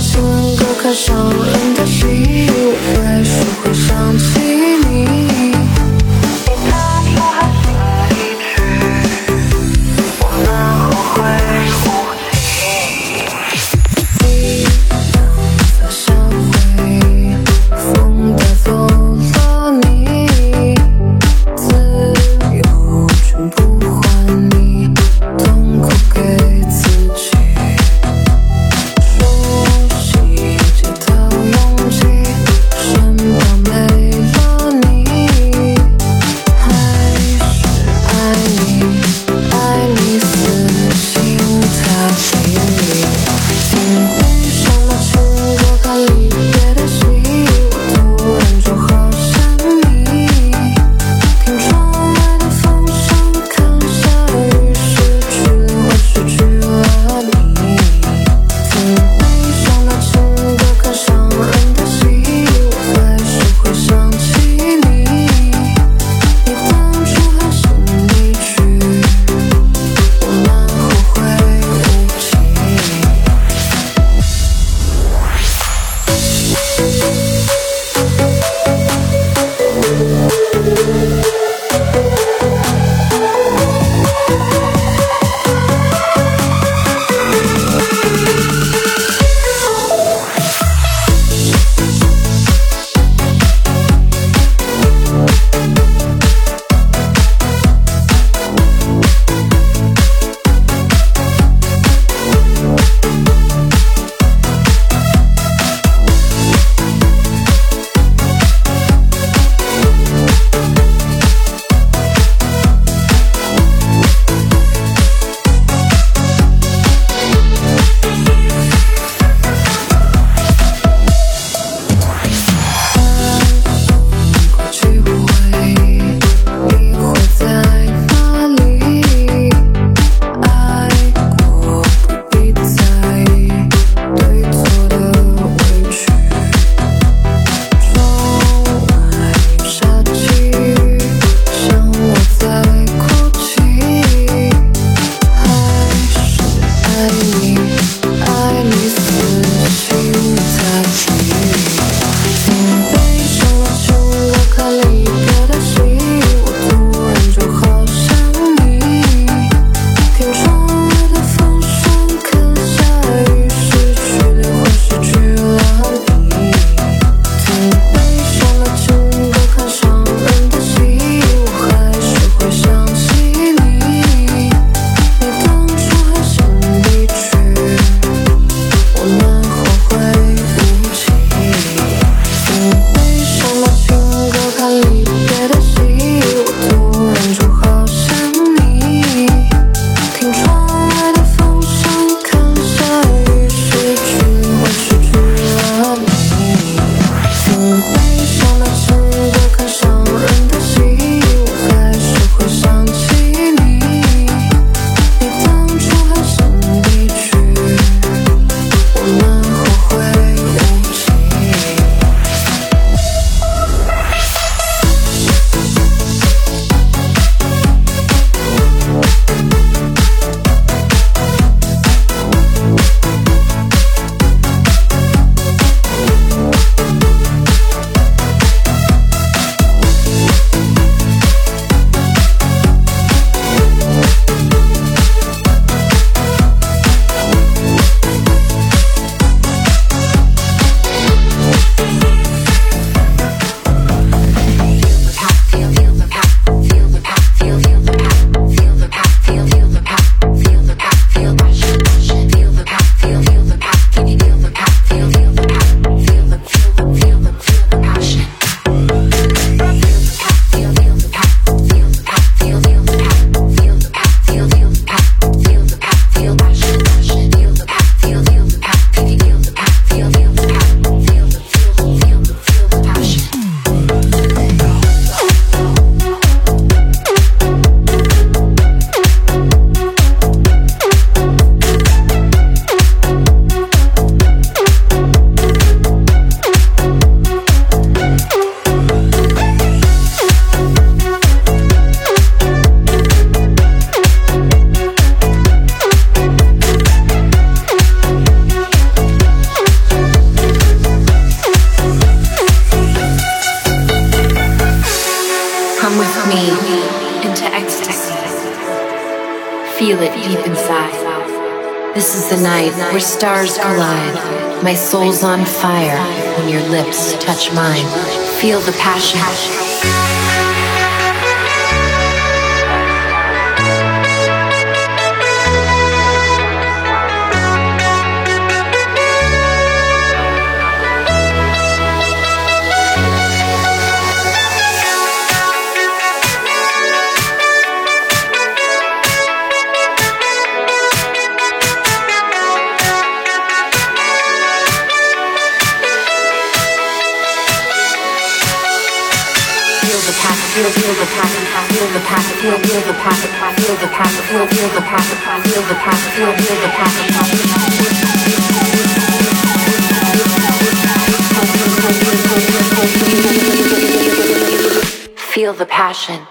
情歌开伤人的心，我还是会想起你。Inside. This is the night where stars collide. My soul's on fire when your lips touch mine. Feel the passion. Feel feel the passion feel the passion feel feel the passion feel the passion feel feel the passion feel the passion feel feel the passion feel the passion